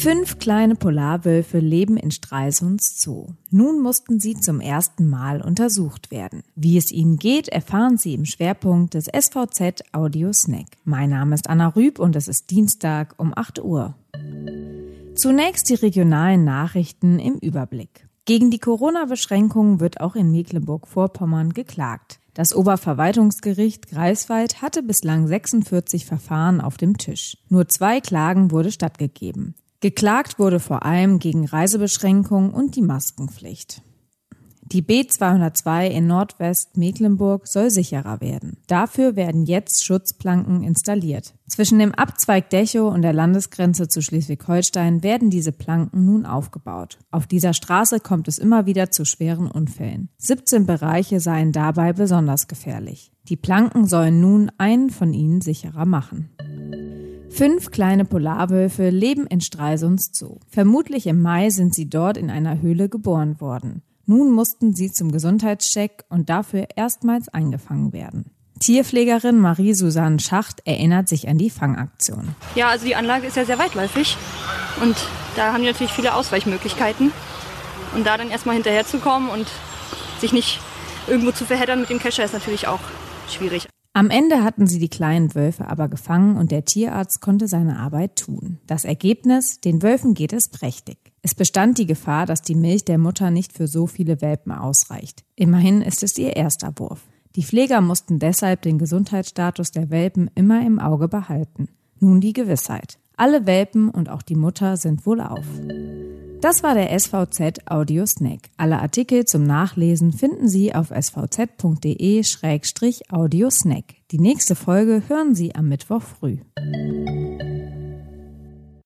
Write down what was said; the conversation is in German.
Fünf kleine Polarwölfe leben in Stralsunds Zoo. Nun mussten sie zum ersten Mal untersucht werden. Wie es ihnen geht, erfahren Sie im Schwerpunkt des SVZ Audio Snack. Mein Name ist Anna Rüb und es ist Dienstag um 8 Uhr. Zunächst die regionalen Nachrichten im Überblick. Gegen die Corona-Beschränkungen wird auch in Mecklenburg-Vorpommern geklagt. Das Oberverwaltungsgericht Greifswald hatte bislang 46 Verfahren auf dem Tisch. Nur zwei Klagen wurde stattgegeben. Geklagt wurde vor allem gegen Reisebeschränkungen und die Maskenpflicht. Die B202 in Nordwest-Mecklenburg soll sicherer werden. Dafür werden jetzt Schutzplanken installiert. Zwischen dem Abzweig Dechow und der Landesgrenze zu Schleswig-Holstein werden diese Planken nun aufgebaut. Auf dieser Straße kommt es immer wieder zu schweren Unfällen. 17 Bereiche seien dabei besonders gefährlich. Die Planken sollen nun einen von ihnen sicherer machen. Fünf kleine Polarwölfe leben in Stralsunds Zoo. Vermutlich im Mai sind sie dort in einer Höhle geboren worden. Nun mussten sie zum Gesundheitscheck und dafür erstmals eingefangen werden. Tierpflegerin Marie-Susanne Schacht erinnert sich an die Fangaktion. Ja, also die Anlage ist ja sehr weitläufig und da haben die natürlich viele Ausweichmöglichkeiten. Und da dann erstmal hinterherzukommen und sich nicht irgendwo zu verheddern mit dem Kescher ist natürlich auch schwierig. Am Ende hatten sie die kleinen Wölfe aber gefangen und der Tierarzt konnte seine Arbeit tun. Das Ergebnis, den Wölfen geht es prächtig. Es bestand die Gefahr, dass die Milch der Mutter nicht für so viele Welpen ausreicht. Immerhin ist es ihr erster Wurf. Die Pfleger mussten deshalb den Gesundheitsstatus der Welpen immer im Auge behalten. Nun die Gewissheit. Alle Welpen und auch die Mutter sind wohlauf. Das war der SVZ Audio Snack. Alle Artikel zum Nachlesen finden Sie auf svz.de-audiosnack. Die nächste Folge hören Sie am Mittwoch früh.